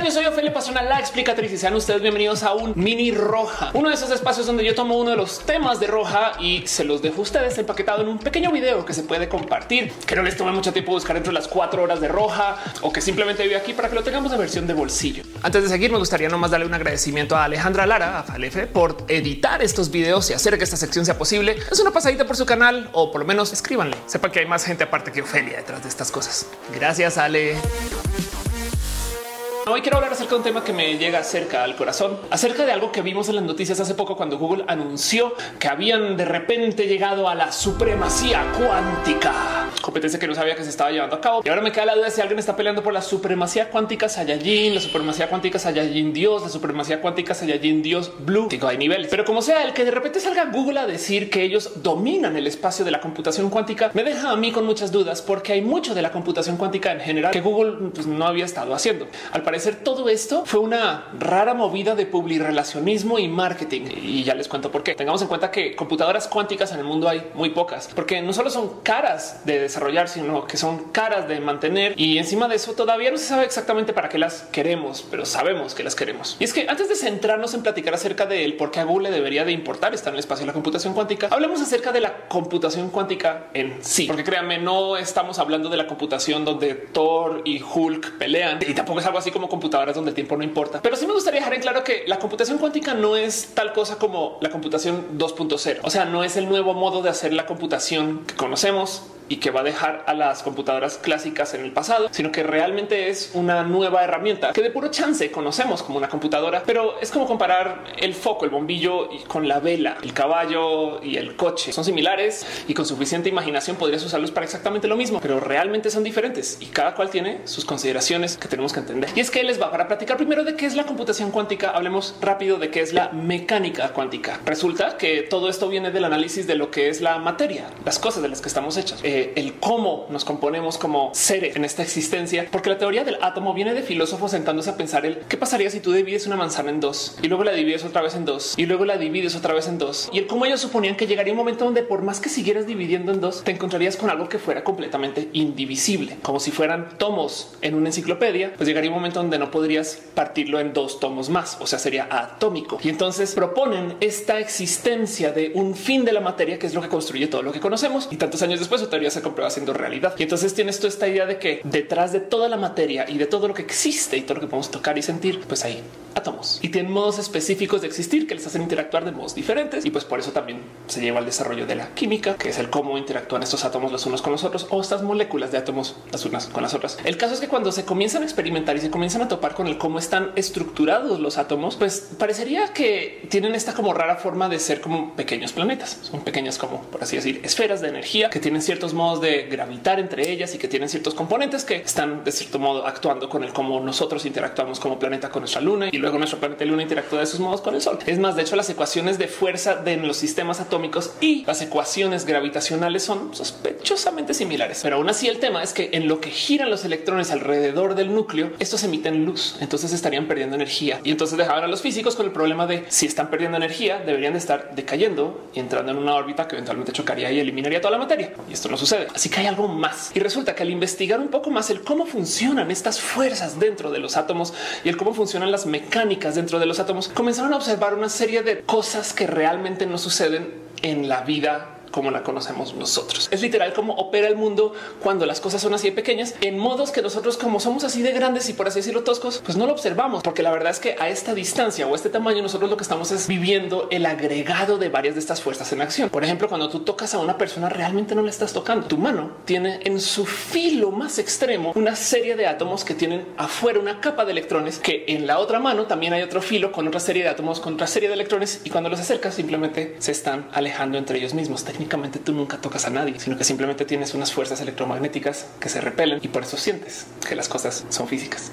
tal? Yo soy Ophelia Pastrana, la explicatriz y sean ustedes bienvenidos a un mini roja, uno de esos espacios donde yo tomo uno de los temas de roja y se los dejo a ustedes empaquetado en un pequeño video que se puede compartir, que no les tome mucho tiempo buscar entre las cuatro horas de roja o que simplemente vive aquí para que lo tengamos de versión de bolsillo. Antes de seguir, me gustaría nomás darle un agradecimiento a Alejandra Lara, a Falefe, por editar estos videos y hacer que esta sección sea posible. Es una pasadita por su canal o por lo menos escríbanle. Sepa que hay más gente aparte que Ofelia detrás de estas cosas. Gracias, Ale. Hoy quiero hablar acerca de un tema que me llega cerca al corazón, acerca de algo que vimos en las noticias hace poco cuando Google anunció que habían de repente llegado a la supremacía cuántica, competencia que no sabía que se estaba llevando a cabo. Y ahora me queda la duda si alguien está peleando por la supremacía cuántica Saiyajin, la supremacía cuántica Saiyajin Dios, la supremacía cuántica Saiyajin Dios Blue. Digo, hay niveles, pero como sea, el que de repente salga Google a decir que ellos dominan el espacio de la computación cuántica me deja a mí con muchas dudas porque hay mucho de la computación cuántica en general que Google pues, no había estado haciendo. Parecer todo esto fue una rara movida de publirelacionismo y marketing. Y ya les cuento por qué. Tengamos en cuenta que computadoras cuánticas en el mundo hay muy pocas, porque no solo son caras de desarrollar, sino que son caras de mantener. Y encima de eso todavía no se sabe exactamente para qué las queremos, pero sabemos que las queremos. Y es que antes de centrarnos en platicar acerca de él, por qué a Google le debería de importar estar en el espacio de la computación cuántica, hablemos acerca de la computación cuántica en sí, porque créanme, no estamos hablando de la computación donde Thor y Hulk pelean y tampoco es algo así computadoras donde el tiempo no importa. Pero sí me gustaría dejar en claro que la computación cuántica no es tal cosa como la computación 2.0. O sea, no es el nuevo modo de hacer la computación que conocemos y que va a dejar a las computadoras clásicas en el pasado, sino que realmente es una nueva herramienta que de puro chance conocemos como una computadora, pero es como comparar el foco, el bombillo y con la vela, el caballo y el coche. Son similares y con suficiente imaginación podrías usarlos para exactamente lo mismo, pero realmente son diferentes y cada cual tiene sus consideraciones que tenemos que entender. Y es que les va para platicar primero de qué es la computación cuántica. Hablemos rápido de qué es la mecánica cuántica. Resulta que todo esto viene del análisis de lo que es la materia, las cosas de las que estamos hechas. Eh, el cómo nos componemos como seres en esta existencia, porque la teoría del átomo viene de filósofos sentándose a pensar el qué pasaría si tú divides una manzana en dos y luego la divides otra vez en dos y luego la divides otra vez en dos y el cómo ellos suponían que llegaría un momento donde por más que siguieras dividiendo en dos, te encontrarías con algo que fuera completamente indivisible, como si fueran tomos en una enciclopedia, pues llegaría un momento donde no podrías partirlo en dos tomos más, o sea, sería atómico. Y entonces proponen esta existencia de un fin de la materia, que es lo que construye todo lo que conocemos. Y tantos años después su teoría se comprueba siendo realidad. Y entonces tienes tú esta idea de que detrás de toda la materia y de todo lo que existe y todo lo que podemos tocar y sentir, pues hay átomos y tienen modos específicos de existir que les hacen interactuar de modos diferentes. Y pues por eso también se lleva al desarrollo de la química, que es el cómo interactúan estos átomos los unos con los otros o estas moléculas de átomos las unas con las otras. El caso es que cuando se comienzan a experimentar y se comienzan a topar con el cómo están estructurados los átomos, pues parecería que tienen esta como rara forma de ser como pequeños planetas. Son pequeñas como por así decir esferas de energía que tienen ciertos modos de gravitar entre ellas y que tienen ciertos componentes que están de cierto modo actuando con el cómo nosotros interactuamos como planeta con nuestra luna y luego nuestro planeta Luna interactúa de esos modos con el Sol. Es más, de hecho, las ecuaciones de fuerza de los sistemas atómicos y las ecuaciones gravitacionales son sospechosamente similares. Pero aún así, el tema es que en lo que giran los electrones alrededor del núcleo, estos emiten luz, entonces estarían perdiendo energía y entonces dejaban a los físicos con el problema de si están perdiendo energía, deberían de estar decayendo y entrando en una órbita que eventualmente chocaría y eliminaría toda la materia. Y esto no sucede. Así que hay algo más. Y resulta que al investigar un poco más el cómo funcionan estas fuerzas dentro de los átomos y el cómo funcionan las mecánicas dentro de los átomos, comenzaron a observar una serie de cosas que realmente no suceden en la vida como la conocemos nosotros. Es literal como opera el mundo cuando las cosas son así de pequeñas en modos que nosotros como somos así de grandes y por así decirlo toscos, pues no lo observamos porque la verdad es que a esta distancia o este tamaño nosotros lo que estamos es viviendo el agregado de varias de estas fuerzas en acción. Por ejemplo, cuando tú tocas a una persona realmente no le estás tocando. Tu mano tiene en su filo más extremo una serie de átomos que tienen afuera una capa de electrones que en la otra mano también hay otro filo con otra serie de átomos con otra serie de electrones y cuando los acercas simplemente se están alejando entre ellos mismos técnicamente tú nunca tocas a nadie, sino que simplemente tienes unas fuerzas electromagnéticas que se repelen y por eso sientes que las cosas son físicas.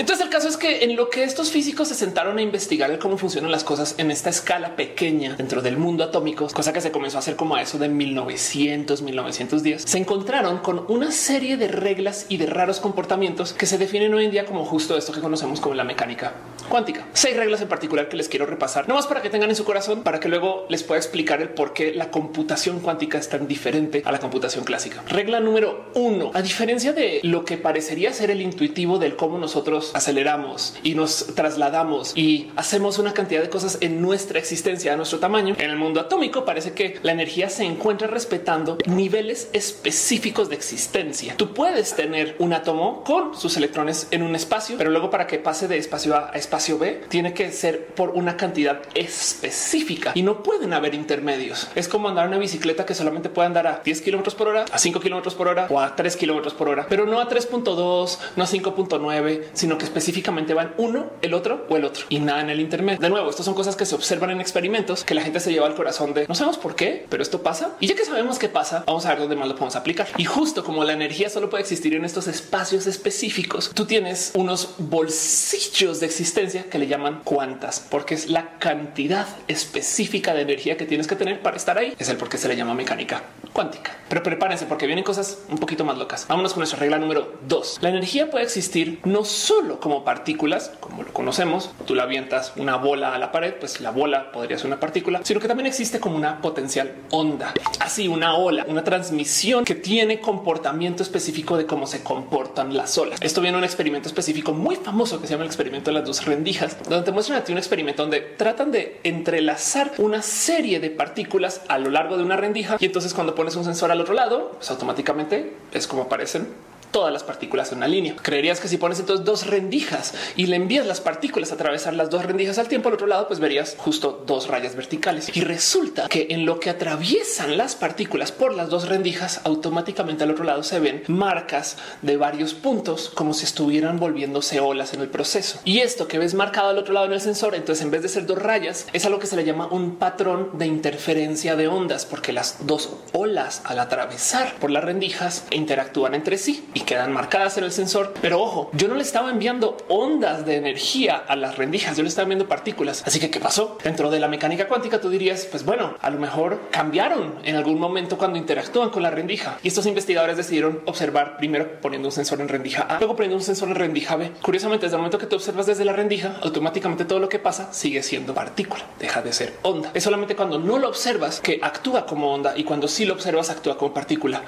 Entonces el caso es que en lo que estos físicos se sentaron a investigar cómo funcionan las cosas en esta escala pequeña dentro del mundo atómico, cosa que se comenzó a hacer como a eso de 1900, 1910, se encontraron con una serie de reglas y de raros comportamientos que se definen hoy en día como justo esto que conocemos como la mecánica cuántica. Seis reglas en particular que les quiero repasar, no más para que tengan en su corazón, para que luego les pueda explicar el por qué la computación cuántica es tan diferente a la computación clásica. Regla número uno, a diferencia de lo que parecería ser el intuitivo del cómo nosotros aceleramos y nos trasladamos y hacemos una cantidad de cosas en nuestra existencia a nuestro tamaño, en el mundo atómico parece que la energía se encuentra respetando niveles específicos de existencia. Tú puedes tener un átomo con sus electrones en un espacio, pero luego para que pase de espacio A a espacio B tiene que ser por una cantidad específica y no pueden haber intermedios. Es como andar una bicicleta que solamente puede andar a 10 kilómetros por hora, a 5 kilómetros por hora o a 3 kilómetros por hora, pero no a 3.2, no a 5.9, sino que específicamente van uno, el otro o el otro y nada en el intermedio. De nuevo, estas son cosas que se observan en experimentos que la gente se lleva al corazón de no sabemos por qué, pero esto pasa. Y ya que sabemos qué pasa, vamos a ver dónde más lo podemos aplicar. Y justo como la energía solo puede existir en estos espacios específicos, tú tienes unos bolsillos de existencia que le llaman cuantas, porque es la cantidad específica de energía que tienes que tener para estar ahí. Es el por qué se le llama mecánica cuántica. Pero prepárense porque vienen cosas un poquito más locas. Vámonos con nuestra regla número dos. La energía puede existir no solo como partículas, como lo conocemos. Tú la avientas una bola a la pared, pues la bola podría ser una partícula, sino que también existe como una potencial onda, así una ola, una transmisión que tiene comportamiento específico de cómo se comportan las olas. Esto viene un experimento específico muy famoso que se llama el experimento de las dos rendijas, donde te muestran a ti un experimento donde tratan de entrelazar una serie de partículas a lo largo de una rendija y entonces cuando pones un sensor al otro lado, pues automáticamente es como aparecen todas las partículas en una línea. Creerías que si pones entonces dos rendijas y le envías las partículas a atravesar las dos rendijas al tiempo al otro lado, pues verías justo dos rayas verticales. Y resulta que en lo que atraviesan las partículas por las dos rendijas, automáticamente al otro lado se ven marcas de varios puntos como si estuvieran volviéndose olas en el proceso. Y esto que ves marcado al otro lado en el sensor, entonces en vez de ser dos rayas, es algo que se le llama un patrón de interferencia de ondas, porque las dos olas al atravesar por las rendijas interactúan entre sí quedan marcadas en el sensor. Pero ojo, yo no le estaba enviando ondas de energía a las rendijas, yo le estaba enviando partículas. Así que, ¿qué pasó? Dentro de la mecánica cuántica, tú dirías, pues bueno, a lo mejor cambiaron en algún momento cuando interactúan con la rendija. Y estos investigadores decidieron observar primero poniendo un sensor en rendija A, luego poniendo un sensor en rendija B. Curiosamente, desde el momento que tú observas desde la rendija, automáticamente todo lo que pasa sigue siendo partícula, deja de ser onda. Es solamente cuando no lo observas que actúa como onda y cuando sí lo observas actúa como partícula.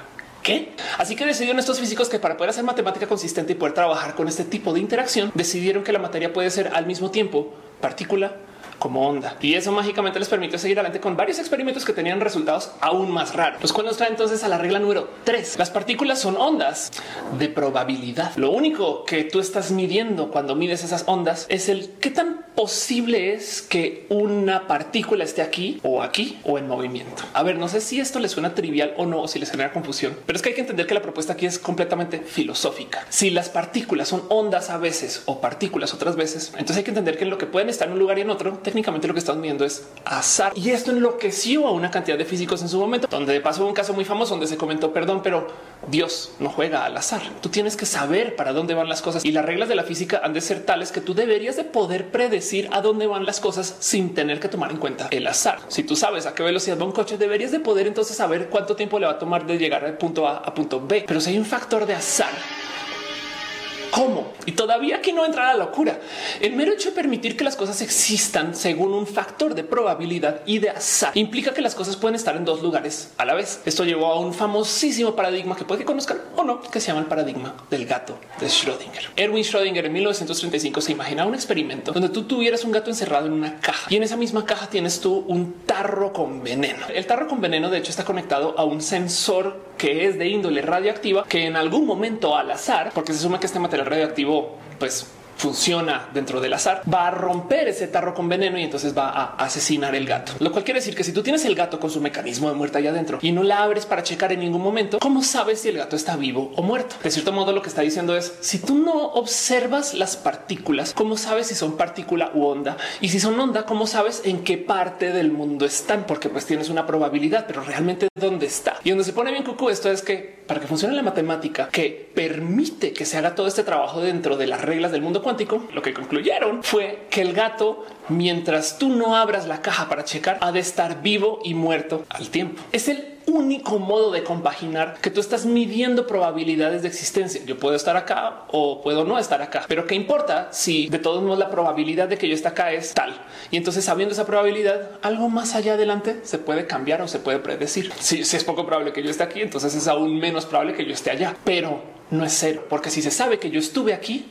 Así que decidieron estos físicos que para poder hacer matemática consistente y poder trabajar con este tipo de interacción, decidieron que la materia puede ser al mismo tiempo partícula, como onda. Y eso mágicamente les permitió seguir adelante con varios experimentos que tenían resultados aún más raros. Los cuales nos trae entonces a la regla número tres. Las partículas son ondas de probabilidad. Lo único que tú estás midiendo cuando mides esas ondas es el qué tan posible es que una partícula esté aquí o aquí o en movimiento. A ver, no sé si esto les suena trivial o no, o si les genera confusión, pero es que hay que entender que la propuesta aquí es completamente filosófica. Si las partículas son ondas a veces o partículas otras veces, entonces hay que entender que lo que pueden estar en un lugar y en otro, técnicamente lo que están viendo es azar. Y esto enloqueció a una cantidad de físicos en su momento, donde pasó un caso muy famoso donde se comentó, perdón, pero Dios no juega al azar. Tú tienes que saber para dónde van las cosas y las reglas de la física han de ser tales que tú deberías de poder predecir a dónde van las cosas sin tener que tomar en cuenta el azar. Si tú sabes a qué velocidad va un coche, deberías de poder entonces saber cuánto tiempo le va a tomar de llegar al punto A a punto B. Pero si hay un factor de azar, cómo. Y todavía aquí no entra la locura. El mero hecho de permitir que las cosas existan según un factor de probabilidad y de azar implica que las cosas pueden estar en dos lugares a la vez. Esto llevó a un famosísimo paradigma que puede que conozcan o no, que se llama el paradigma del gato de Schrödinger. Erwin Schrödinger en 1935 se imaginaba un experimento donde tú tuvieras un gato encerrado en una caja y en esa misma caja tienes tú un tarro con veneno. El tarro con veneno de hecho está conectado a un sensor que es de índole radioactiva que en algún momento al azar, porque se suma que este material radioactivo pues funciona dentro del azar, va a romper ese tarro con veneno y entonces va a asesinar el gato. Lo cual quiere decir que si tú tienes el gato con su mecanismo de muerte allá adentro y no la abres para checar en ningún momento, ¿cómo sabes si el gato está vivo o muerto? De cierto modo, lo que está diciendo es si tú no observas las partículas, ¿cómo sabes si son partícula u onda? Y si son onda, ¿cómo sabes en qué parte del mundo están? Porque pues tienes una probabilidad, pero realmente dónde está. Y donde se pone bien cucú esto es que para que funcione la matemática que permite que se haga todo este trabajo dentro de las reglas del mundo cuántico, lo que concluyeron fue que el gato, mientras tú no abras la caja para checar, ha de estar vivo y muerto al tiempo. Es el único modo de compaginar que tú estás midiendo probabilidades de existencia. Yo puedo estar acá o puedo no estar acá, pero qué importa si de todos modos la probabilidad de que yo esté acá es tal. Y entonces sabiendo esa probabilidad, algo más allá adelante se puede cambiar o se puede predecir. Si, es poco probable que yo esté aquí, entonces es aún menos probable que yo esté allá, pero no es cero, porque si se sabe que yo estuve aquí,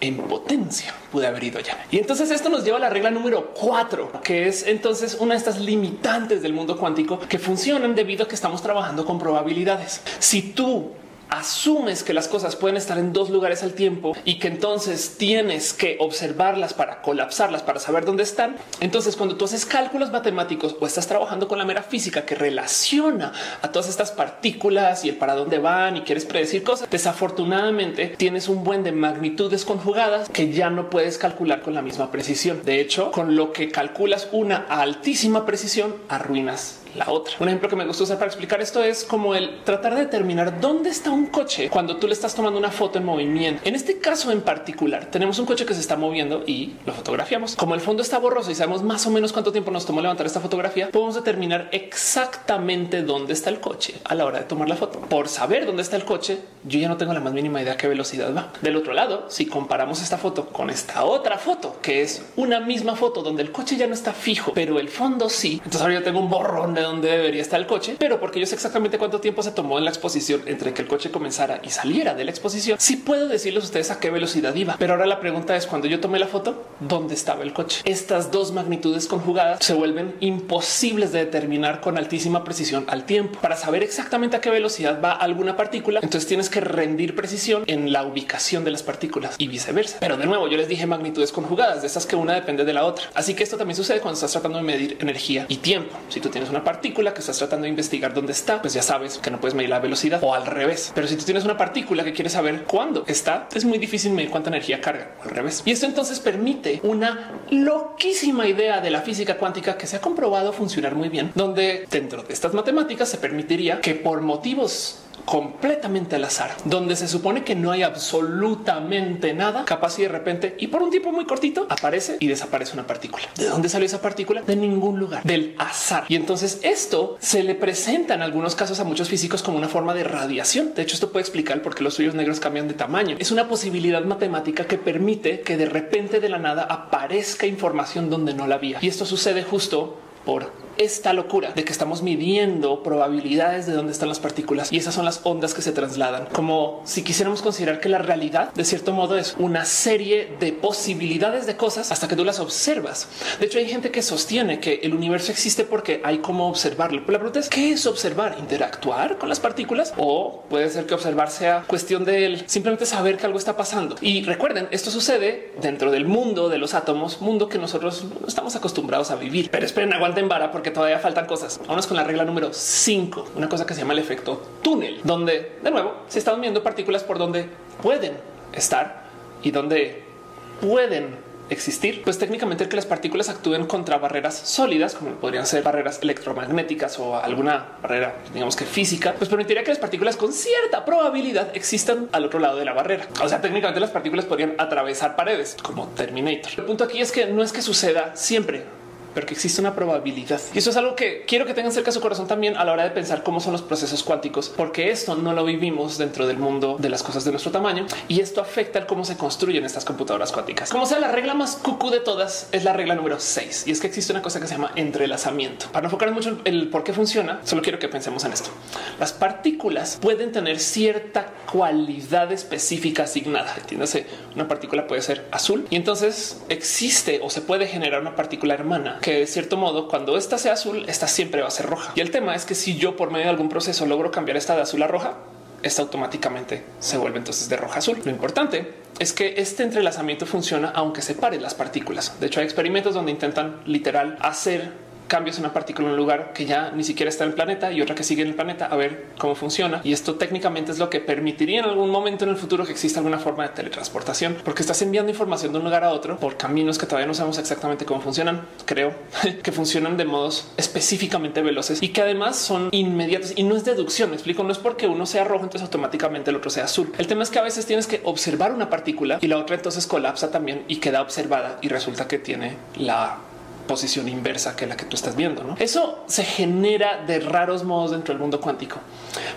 en potencia pude haber ido ya. Y entonces esto nos lleva a la regla número cuatro, que es entonces una de estas limitantes del mundo cuántico que funcionan debido a que estamos trabajando con probabilidades. Si tú asumes que las cosas pueden estar en dos lugares al tiempo y que entonces tienes que observarlas para colapsarlas para saber dónde están. Entonces, cuando tú haces cálculos matemáticos o estás trabajando con la mera física que relaciona a todas estas partículas y el para dónde van y quieres predecir cosas, desafortunadamente tienes un buen de magnitudes conjugadas que ya no puedes calcular con la misma precisión. De hecho, con lo que calculas una altísima precisión, arruinas la otra. Un ejemplo que me gusta usar para explicar esto es como el tratar de determinar dónde está un coche cuando tú le estás tomando una foto en movimiento. En este caso en particular, tenemos un coche que se está moviendo y lo fotografiamos. Como el fondo está borroso y sabemos más o menos cuánto tiempo nos tomó levantar esta fotografía, podemos determinar exactamente dónde está el coche a la hora de tomar la foto. Por saber dónde está el coche, yo ya no tengo la más mínima idea qué velocidad va. Del otro lado, si comparamos esta foto con esta otra foto, que es una misma foto donde el coche ya no está fijo, pero el fondo sí, entonces ahora yo tengo un borrón de dónde debería estar el coche, pero porque yo sé exactamente cuánto tiempo se tomó en la exposición entre que el coche comenzara y saliera de la exposición, sí puedo decirles a ustedes a qué velocidad iba. Pero ahora la pregunta es cuando yo tomé la foto, ¿dónde estaba el coche? Estas dos magnitudes conjugadas se vuelven imposibles de determinar con altísima precisión al tiempo. Para saber exactamente a qué velocidad va alguna partícula, entonces tienes que rendir precisión en la ubicación de las partículas y viceversa. Pero de nuevo, yo les dije magnitudes conjugadas, de esas que una depende de la otra. Así que esto también sucede cuando estás tratando de medir energía y tiempo. Si tú tienes una partícula que estás tratando de investigar dónde está, pues ya sabes que no puedes medir la velocidad o al revés. Pero si tú tienes una partícula que quieres saber cuándo está, es muy difícil medir cuánta energía carga al revés. Y esto entonces permite una loquísima idea de la física cuántica que se ha comprobado funcionar muy bien, donde dentro de estas matemáticas se permitiría que por motivos completamente al azar, donde se supone que no hay absolutamente nada, capaz y de repente y por un tiempo muy cortito aparece y desaparece una partícula. ¿De dónde salió esa partícula? De ningún lugar, del azar. Y entonces esto se le presenta en algunos casos a muchos físicos como una forma de radiación. De hecho, esto puede explicar por qué los suyos negros cambian de tamaño. Es una posibilidad matemática que permite que de repente de la nada aparezca información donde no la había. Y esto sucede justo por esta locura de que estamos midiendo probabilidades de dónde están las partículas y esas son las ondas que se trasladan. Como si quisiéramos considerar que la realidad de cierto modo es una serie de posibilidades de cosas hasta que tú las observas. De hecho, hay gente que sostiene que el universo existe porque hay cómo observarlo. Pero la pregunta es qué es observar, interactuar con las partículas o puede ser que observar sea cuestión de simplemente saber que algo está pasando. Y recuerden, esto sucede dentro del mundo de los átomos, mundo que nosotros no estamos acostumbrados a vivir. Pero esperen, aguanten vara porque todavía faltan cosas. Vamos con la regla número 5, una cosa que se llama el efecto túnel, donde de nuevo se están viendo partículas por donde pueden estar y donde pueden existir, pues técnicamente el que las partículas actúen contra barreras sólidas, como podrían ser barreras electromagnéticas o alguna barrera, digamos que física, pues permitiría que las partículas con cierta probabilidad existan al otro lado de la barrera. O sea, técnicamente las partículas podrían atravesar paredes como Terminator. El punto aquí es que no es que suceda siempre pero que existe una probabilidad. Y eso es algo que quiero que tengan cerca su corazón también a la hora de pensar cómo son los procesos cuánticos, porque esto no lo vivimos dentro del mundo de las cosas de nuestro tamaño y esto afecta el cómo se construyen estas computadoras cuánticas. Como sea, la regla más cucú de todas es la regla número 6 y es que existe una cosa que se llama entrelazamiento. Para no enfocar mucho en el por qué funciona, solo quiero que pensemos en esto. Las partículas pueden tener cierta cualidad específica asignada. Entiéndase, una partícula puede ser azul y entonces existe o se puede generar una partícula hermana que de cierto modo cuando esta sea azul, esta siempre va a ser roja. Y el tema es que si yo por medio de algún proceso logro cambiar esta de azul a roja, esta automáticamente se vuelve entonces de roja azul. Lo importante es que este entrelazamiento funciona aunque separe las partículas. De hecho, hay experimentos donde intentan literal hacer cambios una partícula en un lugar que ya ni siquiera está en el planeta y otra que sigue en el planeta a ver cómo funciona. Y esto técnicamente es lo que permitiría en algún momento en el futuro que exista alguna forma de teletransportación, porque estás enviando información de un lugar a otro por caminos que todavía no sabemos exactamente cómo funcionan. Creo que funcionan de modos específicamente veloces y que además son inmediatos y no es deducción. Me explico, no es porque uno sea rojo, entonces automáticamente el otro sea azul. El tema es que a veces tienes que observar una partícula y la otra entonces colapsa también y queda observada y resulta que tiene la posición inversa que la que tú estás viendo. ¿no? Eso se genera de raros modos dentro del mundo cuántico,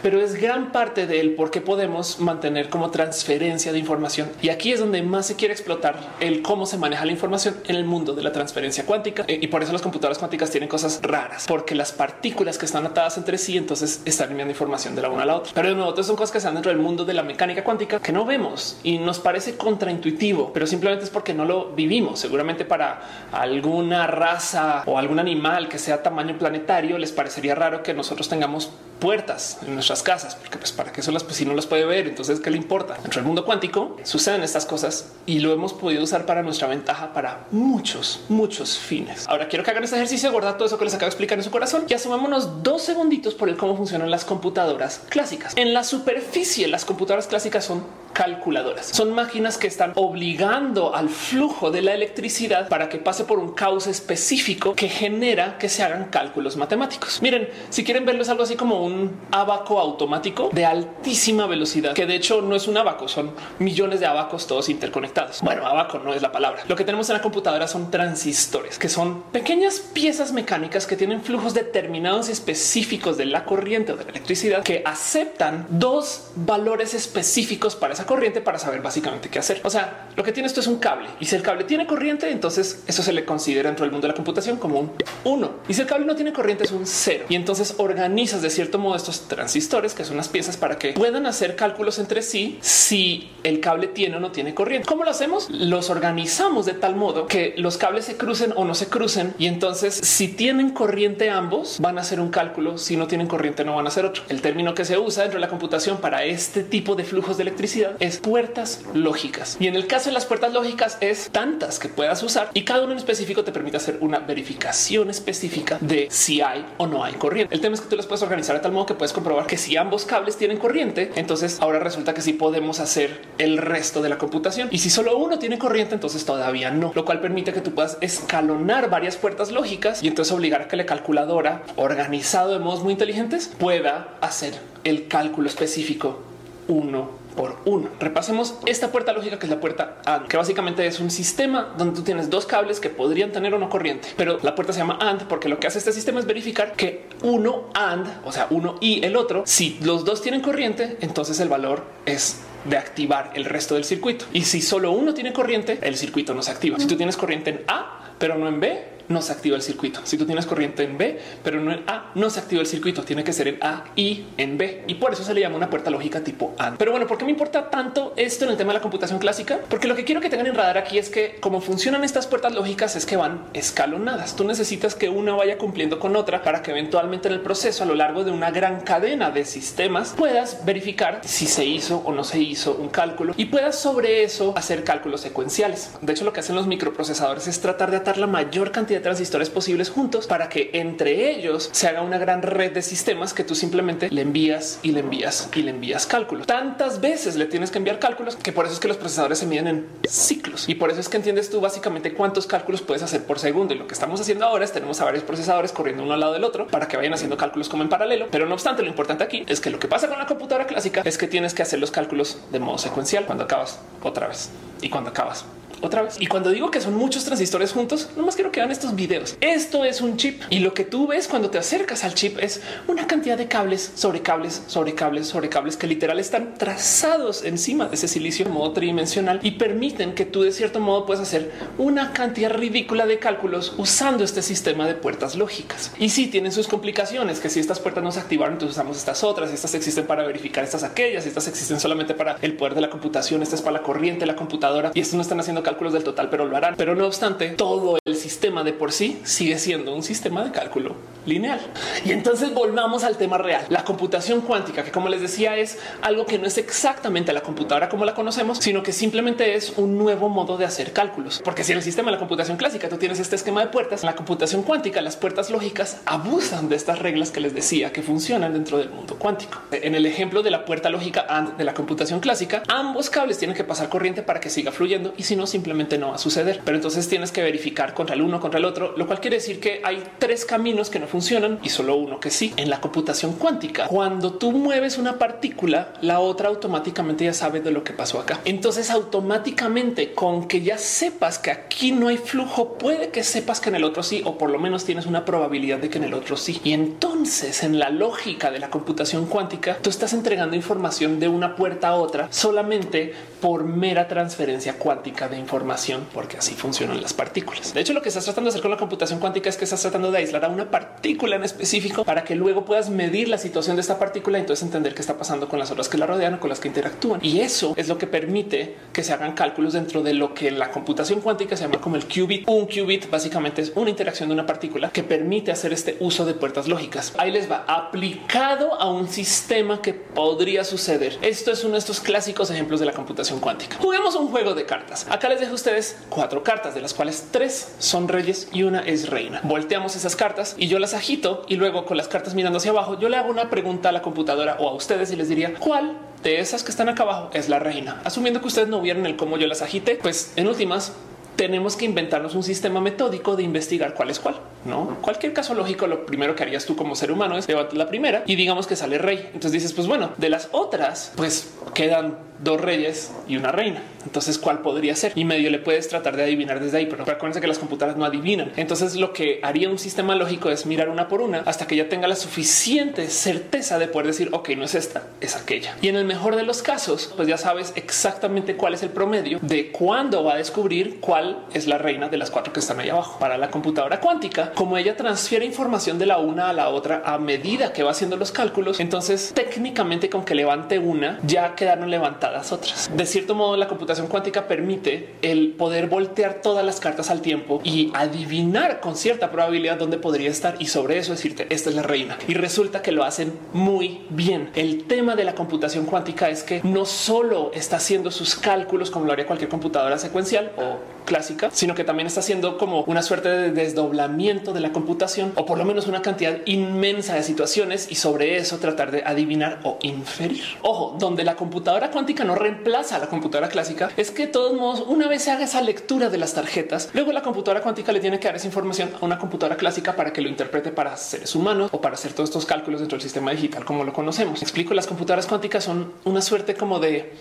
pero es gran parte del por qué podemos mantener como transferencia de información. Y aquí es donde más se quiere explotar el cómo se maneja la información en el mundo de la transferencia cuántica. Eh, y por eso las computadoras cuánticas tienen cosas raras, porque las partículas que están atadas entre sí, entonces están enviando información de la una a la otra. Pero de nuevo, son cosas que están dentro del mundo de la mecánica cuántica que no vemos y nos parece contraintuitivo, pero simplemente es porque no lo vivimos. Seguramente para alguna raza o algún animal que sea tamaño planetario, les parecería raro que nosotros tengamos puertas en nuestras casas, porque pues para que eso las pues, si no las puede ver, entonces qué le importa. Dentro del mundo cuántico suceden estas cosas y lo hemos podido usar para nuestra ventaja para muchos, muchos fines. Ahora quiero que hagan este ejercicio guardar todo eso que les acabo de explicar en su corazón y asumámonos dos segunditos por el cómo funcionan las computadoras clásicas. En la superficie, las computadoras clásicas son calculadoras. Son máquinas que están obligando al flujo de la electricidad para que pase por un cauce específico que genera que se hagan cálculos matemáticos. Miren, si quieren verlo es algo así como un abaco automático de altísima velocidad, que de hecho no es un abaco, son millones de abacos todos interconectados. Bueno, abaco no es la palabra. Lo que tenemos en la computadora son transistores, que son pequeñas piezas mecánicas que tienen flujos determinados y específicos de la corriente o de la electricidad que aceptan dos valores específicos para esa corriente para saber básicamente qué hacer. O sea, lo que tiene esto es un cable y si el cable tiene corriente, entonces eso se le considera dentro del mundo de la computación como un 1 y si el cable no tiene corriente es un cero y entonces organizas de cierto modo estos transistores que son las piezas para que puedan hacer cálculos entre sí si el cable tiene o no tiene corriente. ¿Cómo lo hacemos? Los organizamos de tal modo que los cables se crucen o no se crucen y entonces si tienen corriente ambos van a hacer un cálculo, si no tienen corriente no van a hacer otro. El término que se usa dentro de la computación para este tipo de flujos de electricidad es puertas lógicas. Y en el caso de las puertas lógicas es tantas que puedas usar y cada uno en específico te permite hacer una verificación específica de si hay o no hay corriente. El tema es que tú las puedes organizar de tal modo que puedes comprobar que si ambos cables tienen corriente, entonces ahora resulta que sí podemos hacer el resto de la computación. Y si solo uno tiene corriente, entonces todavía no, lo cual permite que tú puedas escalonar varias puertas lógicas y entonces obligar a que la calculadora organizado de modos muy inteligentes pueda hacer el cálculo específico uno por uno. Repasemos esta puerta lógica que es la puerta AND, que básicamente es un sistema donde tú tienes dos cables que podrían tener no corriente, pero la puerta se llama AND porque lo que hace este sistema es verificar que uno AND, o sea, uno y el otro, si los dos tienen corriente, entonces el valor es de activar el resto del circuito. Y si solo uno tiene corriente, el circuito no se activa. Si tú tienes corriente en A, pero no en B, no se activa el circuito. Si tú tienes corriente en B, pero no en A, no se activa el circuito. Tiene que ser en A y en B. Y por eso se le llama una puerta lógica tipo A. Pero bueno, ¿por qué me importa tanto esto en el tema de la computación clásica? Porque lo que quiero que tengan en radar aquí es que como funcionan estas puertas lógicas es que van escalonadas. Tú necesitas que una vaya cumpliendo con otra para que eventualmente en el proceso a lo largo de una gran cadena de sistemas puedas verificar si se hizo o no se hizo un cálculo y puedas sobre eso hacer cálculos secuenciales. De hecho, lo que hacen los microprocesadores es tratar de atar la mayor cantidad transistores posibles juntos para que entre ellos se haga una gran red de sistemas que tú simplemente le envías y le envías y le envías cálculos. Tantas veces le tienes que enviar cálculos que por eso es que los procesadores se miden en ciclos y por eso es que entiendes tú básicamente cuántos cálculos puedes hacer por segundo. Y lo que estamos haciendo ahora es tenemos a varios procesadores corriendo uno al lado del otro para que vayan haciendo cálculos como en paralelo. Pero no obstante, lo importante aquí es que lo que pasa con la computadora clásica es que tienes que hacer los cálculos de modo secuencial cuando acabas otra vez y cuando acabas otra vez. Y cuando digo que son muchos transistores juntos, no más quiero que vean estos videos. Esto es un chip y lo que tú ves cuando te acercas al chip es una cantidad de cables sobre cables, sobre cables, sobre cables que literal están trazados encima de ese silicio en modo tridimensional y permiten que tú de cierto modo puedas hacer una cantidad ridícula de cálculos usando este sistema de puertas lógicas. Y si sí, tienen sus complicaciones, que si estas puertas no se activaron, entonces usamos estas otras, estas existen para verificar estas aquellas, estas existen solamente para el poder de la computación, esta es para la corriente de la computadora y estos no están haciendo cálculos del total, pero lo harán. Pero no obstante, todo el sistema de por sí sigue siendo un sistema de cálculo lineal. Y entonces volvamos al tema real. La computación cuántica, que como les decía, es algo que no es exactamente la computadora como la conocemos, sino que simplemente es un nuevo modo de hacer cálculos. Porque si en el sistema de la computación clásica tú tienes este esquema de puertas, en la computación cuántica las puertas lógicas abusan de estas reglas que les decía que funcionan dentro del mundo cuántico. En el ejemplo de la puerta lógica de la computación clásica, ambos cables tienen que pasar corriente para que siga fluyendo y si no simplemente no va a suceder. Pero entonces tienes que verificar contra el uno contra el otro, lo cual quiere decir que hay tres caminos que no funcionan y solo uno que sí. En la computación cuántica, cuando tú mueves una partícula, la otra automáticamente ya sabe de lo que pasó acá. Entonces automáticamente con que ya sepas que aquí no hay flujo, puede que sepas que en el otro sí, o por lo menos tienes una probabilidad de que en el otro sí. Y entonces en la lógica de la computación cuántica, tú estás entregando información de una puerta a otra solamente por mera transferencia cuántica de información, porque así funcionan las partículas. De hecho, lo que estás tratando de hacer con la computación cuántica es que estás tratando de aislar a una partícula en específico para que luego puedas medir la situación de esta partícula y entonces entender qué está pasando con las otras que la rodean o con las que interactúan. Y eso es lo que permite que se hagan cálculos dentro de lo que la computación cuántica se llama como el qubit. Un qubit básicamente es una interacción de una partícula que permite hacer este uso de puertas lógicas. Ahí les va aplicado a un sistema que podría suceder. Esto es uno de estos clásicos ejemplos de la computación cuántica. Juguemos un juego de cartas. Acá les dejo a ustedes cuatro cartas, de las cuales tres son reyes y una es reina. Volteamos esas cartas y yo las agito y luego con las cartas mirando hacia abajo, yo le hago una pregunta a la computadora o a ustedes y les diría cuál de esas que están acá abajo es la reina. Asumiendo que ustedes no vieron el cómo yo las agite, pues en últimas tenemos que inventarnos un sistema metódico de investigar cuál es cuál. No cualquier caso lógico. Lo primero que harías tú como ser humano es levantar la primera y digamos que sale rey. Entonces dices, pues bueno, de las otras, pues quedan dos reyes y una reina. Entonces, ¿cuál podría ser? Y medio le puedes tratar de adivinar desde ahí, pero acuérdense que las computadoras no adivinan. Entonces, lo que haría un sistema lógico es mirar una por una hasta que ya tenga la suficiente certeza de poder decir, ok, no es esta, es aquella. Y en el mejor de los casos, pues ya sabes exactamente cuál es el promedio de cuándo va a descubrir cuál es la reina de las cuatro que están ahí abajo. Para la computadora cuántica, como ella transfiere información de la una a la otra a medida que va haciendo los cálculos, entonces técnicamente con que levante una, ya quedaron levantadas otras. De cierto modo, la computación cuántica permite el poder voltear todas las cartas al tiempo y adivinar con cierta probabilidad dónde podría estar y sobre eso decirte esta es la reina. Y resulta que lo hacen muy bien. El tema de la computación cuántica es que no solo está haciendo sus cálculos como lo haría cualquier computadora secuencial o clásica, sino que también está haciendo como una suerte de desdoblamiento de la computación o por lo menos una cantidad inmensa de situaciones y sobre eso tratar de adivinar o inferir. Ojo, donde la computadora cuántica no reemplaza a la computadora clásica es que de todos modos, una vez se haga esa lectura de las tarjetas, luego la computadora cuántica le tiene que dar esa información a una computadora clásica para que lo interprete para seres humanos o para hacer todos estos cálculos dentro del sistema digital como lo conocemos. Explico, las computadoras cuánticas son una suerte como de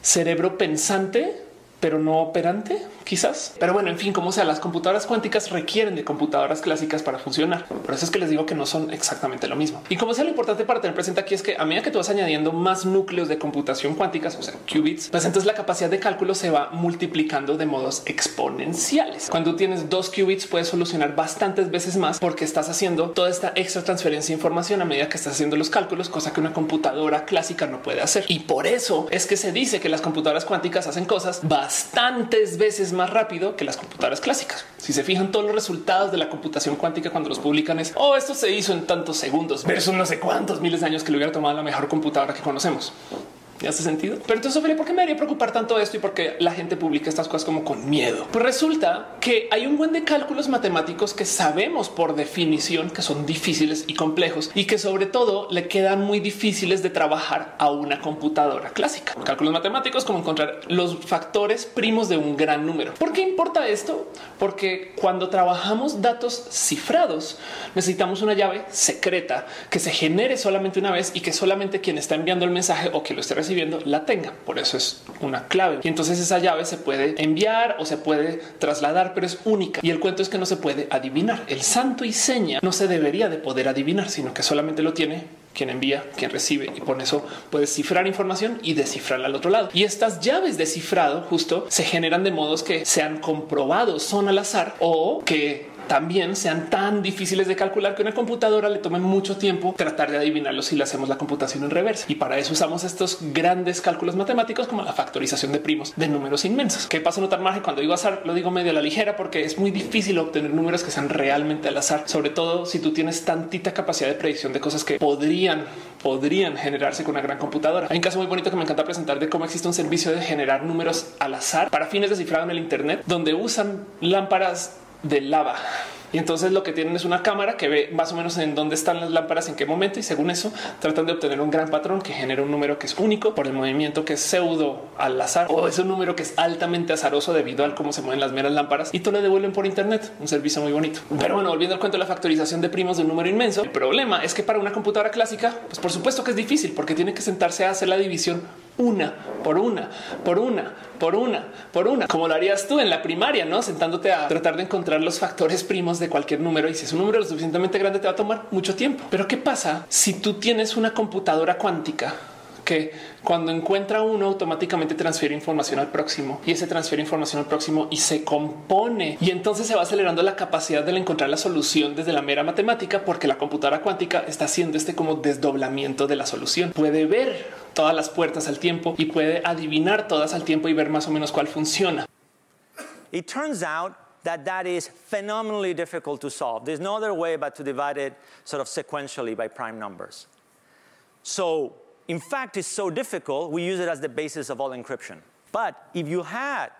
cerebro pensante pero no operante, quizás. Pero bueno, en fin, como sea, las computadoras cuánticas requieren de computadoras clásicas para funcionar. Por eso es que les digo que no son exactamente lo mismo. Y como sea, lo importante para tener presente aquí es que a medida que tú vas añadiendo más núcleos de computación cuánticas, o sea, qubits, pues entonces la capacidad de cálculo se va multiplicando de modos exponenciales. Cuando tienes dos qubits, puedes solucionar bastantes veces más porque estás haciendo toda esta extra transferencia de información a medida que estás haciendo los cálculos, cosa que una computadora clásica no puede hacer. Y por eso es que se dice que las computadoras cuánticas hacen cosas bastante bastantes veces más rápido que las computadoras clásicas. Si se fijan todos los resultados de la computación cuántica cuando los publican es, oh, esto se hizo en tantos segundos versus no sé cuántos miles de años que le hubiera tomado la mejor computadora que conocemos hace sentido. Pero entonces, Ophelia, ¿por qué me haría preocupar tanto esto y por qué la gente publica estas cosas como con miedo? Pues resulta que hay un buen de cálculos matemáticos que sabemos por definición que son difíciles y complejos y que sobre todo le quedan muy difíciles de trabajar a una computadora clásica. Cálculos matemáticos como encontrar los factores primos de un gran número. ¿Por qué importa esto? Porque cuando trabajamos datos cifrados necesitamos una llave secreta que se genere solamente una vez y que solamente quien está enviando el mensaje o que lo esté recibiendo la tenga. Por eso es una clave. Y entonces esa llave se puede enviar o se puede trasladar, pero es única. Y el cuento es que no se puede adivinar. El santo y seña no se debería de poder adivinar, sino que solamente lo tiene quien envía, quien recibe y por eso puedes cifrar información y descifrarla al otro lado. Y estas llaves de cifrado justo se generan de modos que sean comprobados, son al azar o que también sean tan difíciles de calcular que una computadora le tome mucho tiempo tratar de adivinarlo si le hacemos la computación en reversa. Y para eso usamos estos grandes cálculos matemáticos como la factorización de primos de números inmensos. ¿Qué pasa notar margen cuando digo azar? Lo digo medio a la ligera porque es muy difícil obtener números que sean realmente al azar, sobre todo si tú tienes tantita capacidad de predicción de cosas que podrían, podrían generarse con una gran computadora. Hay un caso muy bonito que me encanta presentar de cómo existe un servicio de generar números al azar para fines de cifrado en el Internet, donde usan lámparas de lava. Y entonces lo que tienen es una cámara que ve más o menos en dónde están las lámparas, en qué momento, y según eso tratan de obtener un gran patrón que genera un número que es único por el movimiento que es pseudo al azar o es un número que es altamente azaroso debido al cómo se mueven las meras lámparas y todo lo devuelven por Internet. Un servicio muy bonito. Pero bueno, volviendo al cuento de la factorización de primos de un número inmenso, el problema es que para una computadora clásica, pues por supuesto que es difícil porque tiene que sentarse a hacer la división una por una, por una, por una, por una, como lo harías tú en la primaria, no sentándote a tratar de encontrar los factores primos de cualquier número. Y si es un número lo suficientemente grande, te va a tomar mucho tiempo. Pero qué pasa si tú tienes una computadora cuántica? que cuando encuentra uno automáticamente transfiere información al próximo y ese transfiere información al próximo y se compone y entonces se va acelerando la capacidad de encontrar la solución desde la mera matemática porque la computadora cuántica está haciendo este como desdoblamiento de la solución. Puede ver todas las puertas al tiempo y puede adivinar todas al tiempo y ver más o menos cuál funciona. It turns out that that is phenomenally difficult to solve. There's no other way but to divide it sort of sequentially by prime numbers. So in fact, it's so difficult, we use it as the basis of all encryption. But if you had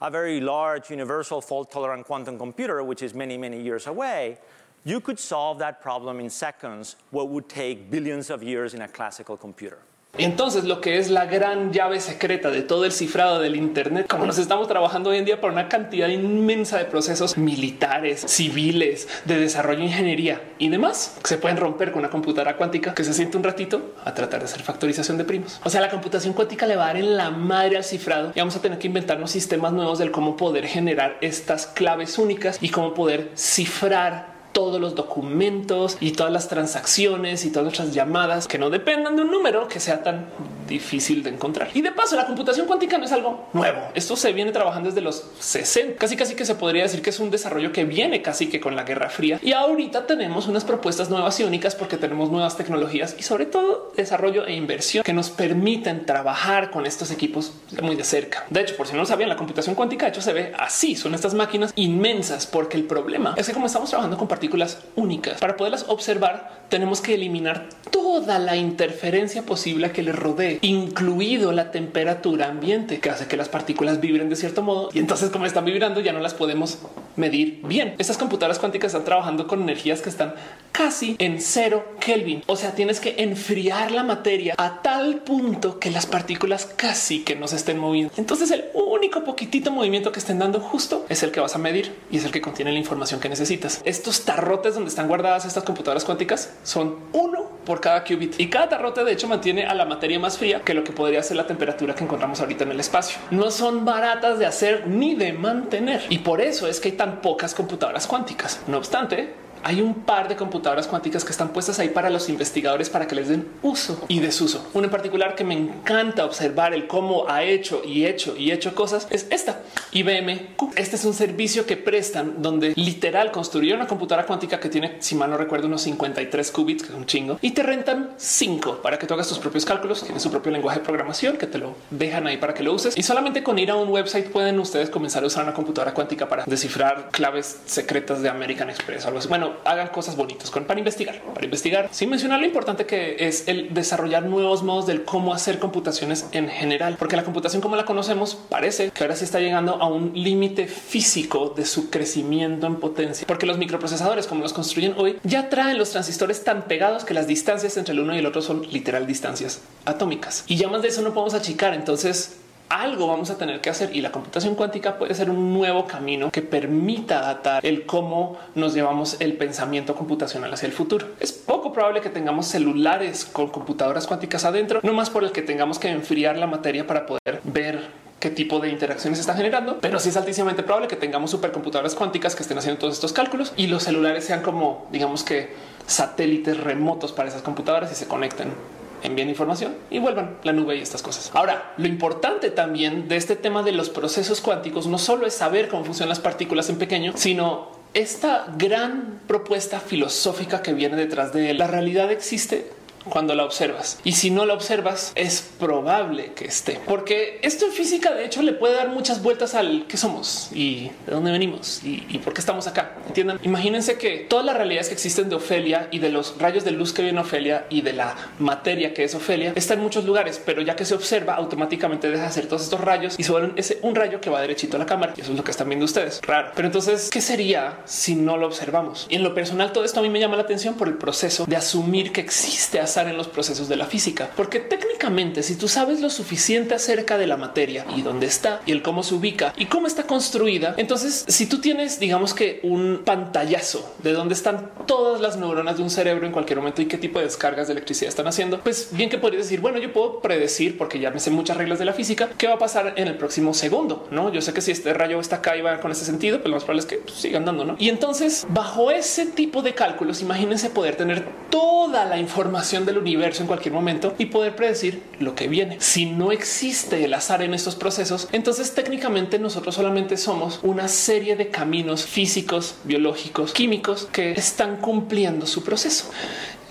a very large universal fault tolerant quantum computer, which is many, many years away, you could solve that problem in seconds, what would take billions of years in a classical computer. Entonces, lo que es la gran llave secreta de todo el cifrado del Internet, como nos estamos trabajando hoy en día por una cantidad inmensa de procesos militares, civiles, de desarrollo, ingeniería y demás, que se pueden romper con una computadora cuántica que se siente un ratito a tratar de hacer factorización de primos. O sea, la computación cuántica le va a dar en la madre al cifrado y vamos a tener que inventarnos sistemas nuevos del cómo poder generar estas claves únicas y cómo poder cifrar todos los documentos y todas las transacciones y todas nuestras llamadas que no dependan de un número que sea tan difícil de encontrar. Y de paso, la computación cuántica no es algo nuevo. Esto se viene trabajando desde los 60. Casi casi que se podría decir que es un desarrollo que viene casi que con la Guerra Fría. Y ahorita tenemos unas propuestas nuevas y únicas porque tenemos nuevas tecnologías y sobre todo desarrollo e inversión que nos permiten trabajar con estos equipos muy de cerca. De hecho, por si no lo sabían, la computación cuántica de hecho se ve así. Son estas máquinas inmensas porque el problema es que como estamos trabajando con partículas únicas. Para poderlas observar, tenemos que eliminar toda la interferencia posible que les rodee, incluido la temperatura ambiente, que hace que las partículas vibren de cierto modo. Y entonces, como están vibrando, ya no las podemos medir bien. Estas computadoras cuánticas están trabajando con energías que están casi en cero Kelvin. O sea, tienes que enfriar la materia a tal punto que las partículas casi que no se estén moviendo. Entonces, el único poquitito movimiento que estén dando justo es el que vas a medir y es el que contiene la información que necesitas. Estos tarrotes donde están guardadas estas computadoras cuánticas son uno por cada qubit y cada tarrote de hecho mantiene a la materia más fría que lo que podría ser la temperatura que encontramos ahorita en el espacio. No son baratas de hacer ni de mantener y por eso es que hay tan pocas computadoras cuánticas. No obstante, hay un par de computadoras cuánticas que están puestas ahí para los investigadores para que les den uso y desuso. Una en particular que me encanta observar el cómo ha hecho y hecho y hecho cosas es esta IBM. Este es un servicio que prestan donde literal construyeron una computadora cuántica que tiene, si mal no recuerdo, unos 53 qubits, que es un chingo, y te rentan cinco para que tú hagas tus propios cálculos. Tiene su propio lenguaje de programación que te lo dejan ahí para que lo uses. Y solamente con ir a un website pueden ustedes comenzar a usar una computadora cuántica para descifrar claves secretas de American Express o algo así. Bueno, hagan cosas bonitas con para investigar, para investigar, sin mencionar lo importante que es el desarrollar nuevos modos del cómo hacer computaciones en general, porque la computación como la conocemos parece que ahora sí está llegando a un límite físico de su crecimiento en potencia, porque los microprocesadores como los construyen hoy ya traen los transistores tan pegados que las distancias entre el uno y el otro son literal distancias atómicas y ya más de eso no podemos achicar. Entonces algo vamos a tener que hacer y la computación cuántica puede ser un nuevo camino que permita datar el cómo nos llevamos el pensamiento computacional hacia el futuro. Es poco probable que tengamos celulares con computadoras cuánticas adentro, no más por el que tengamos que enfriar la materia para poder ver qué tipo de interacciones está generando, pero sí es altísimamente probable que tengamos supercomputadoras cuánticas que estén haciendo todos estos cálculos y los celulares sean como digamos que satélites remotos para esas computadoras y se conecten envíen información y vuelvan la nube y estas cosas. Ahora, lo importante también de este tema de los procesos cuánticos no solo es saber cómo funcionan las partículas en pequeño, sino esta gran propuesta filosófica que viene detrás de la realidad existe cuando la observas. Y si no la observas, es probable que esté. Porque esto en física, de hecho, le puede dar muchas vueltas al qué somos y de dónde venimos y, por qué estamos acá. Entiendan, imagínense que todas las realidades que existen de Ofelia y de los rayos de luz que viene Ofelia y de la materia que es Ofelia está en muchos lugares, pero ya que se observa, automáticamente deja de hacer todos estos rayos y se vuelven ese un rayo que va derechito a la cámara. Y eso es lo que están viendo ustedes. Raro. Pero entonces, ¿qué sería si no lo observamos? Y en lo personal, todo esto a mí me llama la atención por el proceso de asumir que existe en los procesos de la física, porque técnicamente si tú sabes lo suficiente acerca de la materia y dónde está y el cómo se ubica y cómo está construida, entonces si tú tienes digamos que un pantallazo de dónde están todas las neuronas de un cerebro en cualquier momento y qué tipo de descargas de electricidad están haciendo, pues bien que podrías decir, bueno, yo puedo predecir porque ya me sé muchas reglas de la física, qué va a pasar en el próximo segundo, ¿no? Yo sé que si este rayo está acá y va con ese sentido, pues lo más probable es que pues, sigan dando, ¿no? Y entonces, bajo ese tipo de cálculos, imagínense poder tener toda la información del universo en cualquier momento y poder predecir lo que viene. Si no existe el azar en estos procesos, entonces técnicamente nosotros solamente somos una serie de caminos físicos, biológicos, químicos que están cumpliendo su proceso.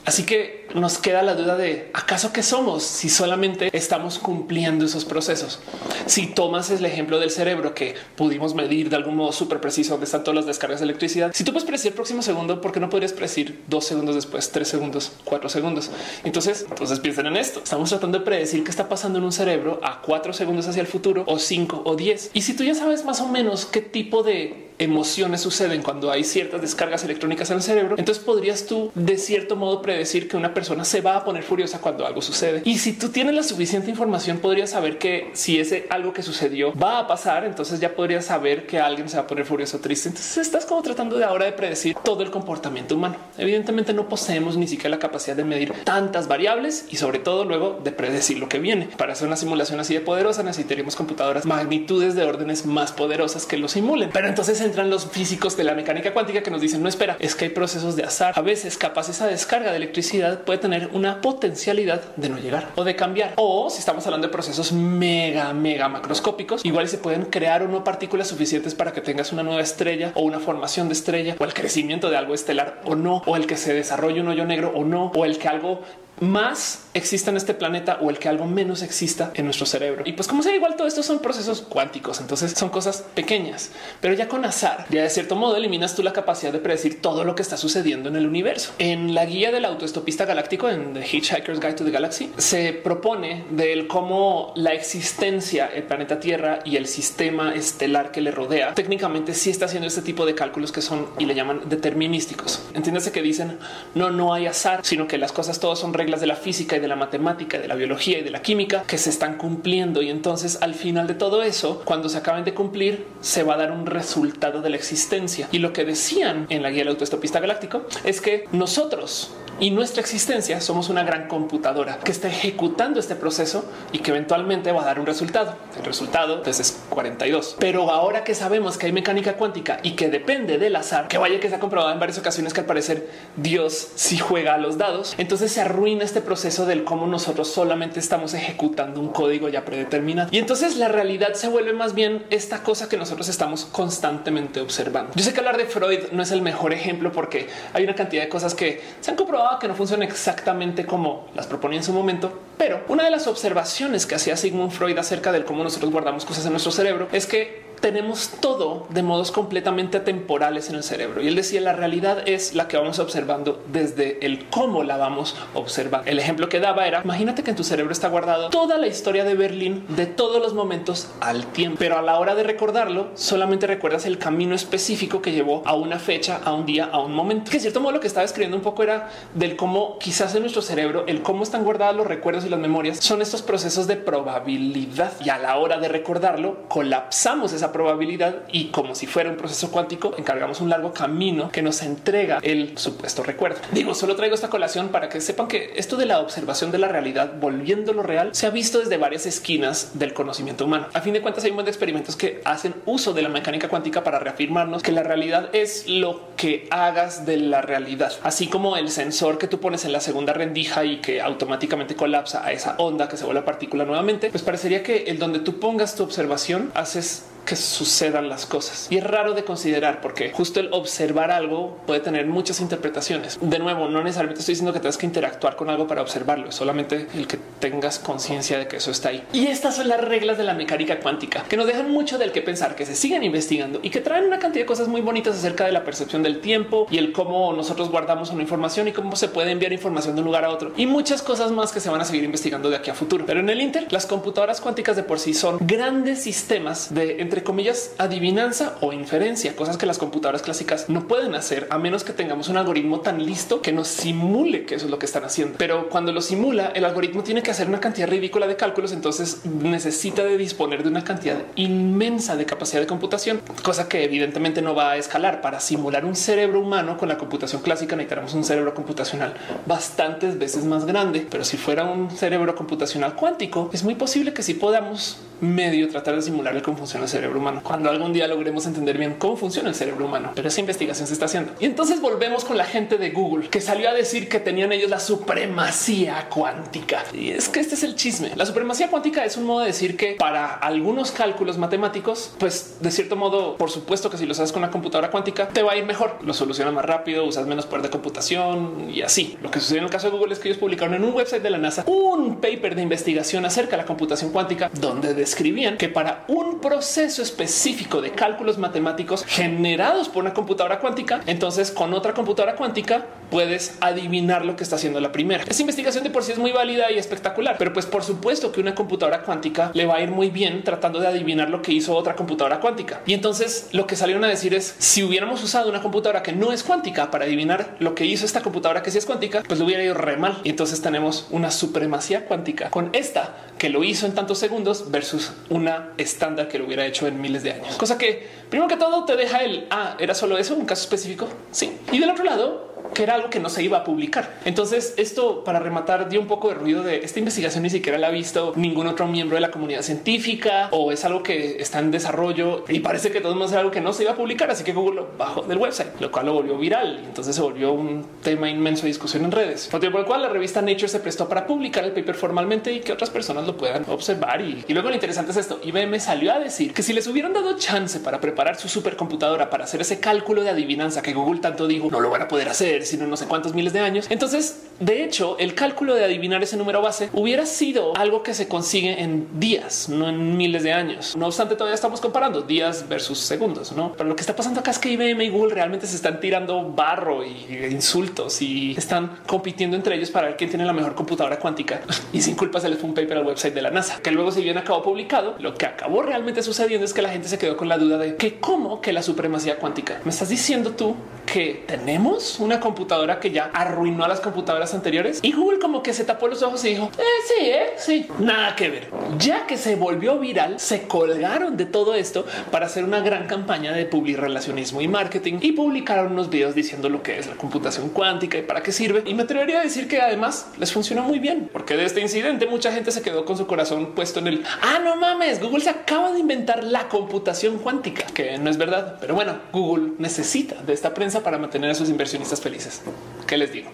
Así que nos queda la duda de acaso que somos si solamente estamos cumpliendo esos procesos. Si tomas el ejemplo del cerebro que pudimos medir de algún modo súper preciso donde están todas las descargas de electricidad, si tú puedes predecir el próximo segundo, ¿por qué no podrías predecir dos segundos después, tres segundos, cuatro segundos? Entonces, entonces piensen en esto. Estamos tratando de predecir qué está pasando en un cerebro a cuatro segundos hacia el futuro o cinco o diez. Y si tú ya sabes más o menos qué tipo de emociones suceden cuando hay ciertas descargas electrónicas en el cerebro, entonces podrías tú de cierto modo predecir que una persona se va a poner furiosa cuando algo sucede. Y si tú tienes la suficiente información, podrías saber que si ese algo que sucedió va a pasar, entonces ya podrías saber que alguien se va a poner furioso o triste. Entonces estás como tratando de ahora de predecir todo el comportamiento humano. Evidentemente no poseemos ni siquiera la capacidad de medir tantas variables y sobre todo luego de predecir lo que viene. Para hacer una simulación así de poderosa necesitaríamos computadoras magnitudes de órdenes más poderosas que lo simulen. Pero entonces entran los físicos de la mecánica cuántica que nos dicen no espera, es que hay procesos de azar. A veces capaz esa descarga de electricidad puede tener una potencialidad de no llegar o de cambiar. O si estamos hablando de procesos mega, mega macroscópicos, igual se pueden crear o no partículas suficientes para que tengas una nueva estrella o una formación de estrella o el crecimiento de algo estelar o no, o el que se desarrolle un hoyo negro o no, o el que algo más exista en este planeta o el que algo menos exista en nuestro cerebro. Y pues como sea, igual todo esto son procesos cuánticos, entonces son cosas pequeñas, pero ya con azar, ya de cierto modo eliminas tú la capacidad de predecir todo lo que está sucediendo en el universo. En la guía del autoestopista galáctico, en The Hitchhiker's Guide to the Galaxy, se propone del cómo la existencia, el planeta Tierra y el sistema estelar que le rodea, técnicamente sí está haciendo este tipo de cálculos que son y le llaman determinísticos. Entiéndase que dicen no, no hay azar, sino que las cosas todas son reglas de la física y de la matemática, de la biología y de la química que se están cumpliendo. Y entonces al final de todo eso, cuando se acaben de cumplir, se va a dar un resultado de la existencia. Y lo que decían en la guía del autoestopista galáctico es que nosotros y nuestra existencia somos una gran computadora que está ejecutando este proceso y que eventualmente va a dar un resultado. El resultado entonces es 42. Pero ahora que sabemos que hay mecánica cuántica y que depende del azar, que vaya que se ha comprobado en varias ocasiones que al parecer Dios si juega a los dados, entonces se arruina este proceso del cómo nosotros solamente estamos ejecutando un código ya predeterminado. Y entonces la realidad se vuelve más bien esta cosa que nosotros estamos constantemente observando. Yo sé que hablar de Freud no es el mejor ejemplo porque hay una cantidad de cosas que se han comprobado que no funciona exactamente como las proponía en su momento, pero una de las observaciones que hacía Sigmund Freud acerca del cómo nosotros guardamos cosas en nuestro cerebro es que tenemos todo de modos completamente temporales en el cerebro. Y él decía, la realidad es la que vamos observando desde el cómo la vamos a observar. El ejemplo que daba era, imagínate que en tu cerebro está guardado toda la historia de Berlín de todos los momentos al tiempo, pero a la hora de recordarlo, solamente recuerdas el camino específico que llevó a una fecha, a un día, a un momento. Que en cierto modo lo que estaba escribiendo un poco era del cómo quizás en nuestro cerebro, el cómo están guardados los recuerdos y las memorias son estos procesos de probabilidad y a la hora de recordarlo colapsamos esa probabilidad y como si fuera un proceso cuántico, encargamos un largo camino que nos entrega el supuesto recuerdo. Digo, solo traigo esta colación para que sepan que esto de la observación de la realidad volviéndolo real se ha visto desde varias esquinas del conocimiento humano. A fin de cuentas, hay un montón de experimentos que hacen uso de la mecánica cuántica para reafirmarnos que la realidad es lo que hagas de la realidad, así como el sensor que tú pones en la segunda rendija y que automáticamente colapsa a esa onda que se vuelve partícula nuevamente. Pues parecería que el donde tú pongas tu observación haces que sucedan las cosas. Y es raro de considerar porque justo el observar algo puede tener muchas interpretaciones. De nuevo, no necesariamente estoy diciendo que tengas que interactuar con algo para observarlo, es solamente el que tengas conciencia de que eso está ahí. Y estas son las reglas de la mecánica cuántica que nos dejan mucho del que pensar, que se siguen investigando y que traen una cantidad de cosas muy bonitas acerca de la percepción del tiempo y el cómo nosotros guardamos una información y cómo se puede enviar información de un lugar a otro y muchas cosas más que se van a seguir investigando de aquí a futuro. Pero en el Inter, las computadoras cuánticas de por sí son grandes sistemas de entre comillas adivinanza o inferencia, cosas que las computadoras clásicas no pueden hacer a menos que tengamos un algoritmo tan listo que nos simule que eso es lo que están haciendo. Pero cuando lo simula, el algoritmo tiene que hacer una cantidad ridícula de cálculos, entonces necesita de disponer de una cantidad inmensa de capacidad de computación, cosa que evidentemente no va a escalar. Para simular un cerebro humano con la computación clásica necesitamos un cerebro computacional bastantes veces más grande, pero si fuera un cerebro computacional cuántico, es muy posible que si podamos medio tratar de simular cómo funciona el cerebro humano. Cuando algún día logremos entender bien cómo funciona el cerebro humano, pero esa investigación se está haciendo. Y entonces volvemos con la gente de Google que salió a decir que tenían ellos la supremacía cuántica. Y es que este es el chisme. La supremacía cuántica es un modo de decir que para algunos cálculos matemáticos, pues de cierto modo, por supuesto que si lo haces con una computadora cuántica, te va a ir mejor. Lo soluciona más rápido, usas menos poder de computación y así. Lo que sucede en el caso de Google es que ellos publicaron en un website de la NASA un paper de investigación acerca de la computación cuántica donde describían que para un proceso específico de cálculos matemáticos generados por una computadora cuántica, entonces con otra computadora cuántica puedes adivinar lo que está haciendo la primera. Esa investigación de por sí es muy válida y espectacular, pero pues por supuesto que una computadora cuántica le va a ir muy bien tratando de adivinar lo que hizo otra computadora cuántica. Y entonces lo que salieron a decir es si hubiéramos usado una computadora que no es cuántica para adivinar lo que hizo esta computadora que sí es cuántica, pues lo hubiera ido re mal. Y entonces tenemos una supremacía cuántica con esta que lo hizo en tantos segundos versus una estándar que lo hubiera hecho en miles de años. Cosa que primero que todo te deja el ah, era solo eso, un caso específico. Sí. Y del otro lado, que era algo que no se iba a publicar. Entonces, esto para rematar dio un poco de ruido de esta investigación ni siquiera la ha visto ningún otro miembro de la comunidad científica o es algo que está en desarrollo y parece que todo más era algo que no se iba a publicar. Así que Google lo bajó del website, lo cual lo volvió viral. Entonces se volvió un tema inmenso de discusión en redes, por el cual la revista Nature se prestó para publicar el paper formalmente y que otras personas lo puedan observar. Y luego lo interesante es esto. IBM salió a decir que si les hubieran dado chance para preparar su supercomputadora para hacer ese cálculo de adivinanza que Google tanto dijo, no lo van a poder hacer, sino no sé cuántos miles de años. Entonces, de hecho, el cálculo de adivinar ese número base hubiera sido algo que se consigue en días, no en miles de años. No obstante, todavía estamos comparando días versus segundos, no? Pero lo que está pasando acá es que IBM y Google realmente se están tirando barro y insultos y están compitiendo entre ellos para ver quién tiene la mejor computadora cuántica. Y sin culpa se les fue un paper al website de la NASA, que luego se bien acabó publicado. Lo que acabó realmente sucediendo es que la gente se quedó con la duda de que cómo que la supremacía cuántica. Me estás diciendo tú que tenemos una computadora que ya arruinó a las computadoras anteriores y Google como que se tapó los ojos y dijo eh, sí, eh, sí, nada que ver. Ya que se volvió viral, se colgaron de todo esto para hacer una gran campaña de public relacionismo y marketing y publicaron unos videos diciendo lo que es la computación cuántica y para qué sirve. Y me atrevería a decir que además les funcionó muy bien porque de este incidente mucha gente se quedó con su corazón puesto en el ah, no mames, Google se acaba de inventar la computación cuántica, que no es verdad. Pero bueno, Google necesita de esta prensa para mantener a sus inversionistas felices. ¿Qué les digo?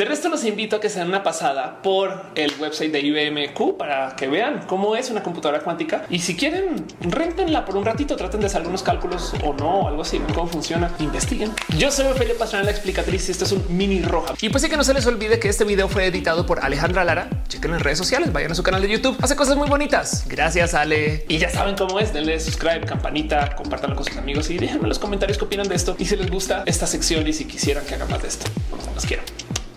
De resto, los invito a que se den una pasada por el website de IBMQ para que vean cómo es una computadora cuántica. Y si quieren, rentenla por un ratito, traten de hacer algunos cálculos o no, algo así, cómo funciona, investiguen. Yo soy Ophelia Pastrana, la explicatriz, y esto es un mini roja. Y pues sí que no se les olvide que este video fue editado por Alejandra Lara. Chequen en redes sociales, vayan a su canal de YouTube, hace cosas muy bonitas. Gracias, Ale. Y ya saben cómo es, denle subscribe, campanita, compártanlo con sus amigos y déjenme en los comentarios qué opinan de esto y si les gusta esta sección y si quisieran que haga más de esto. Los quiero.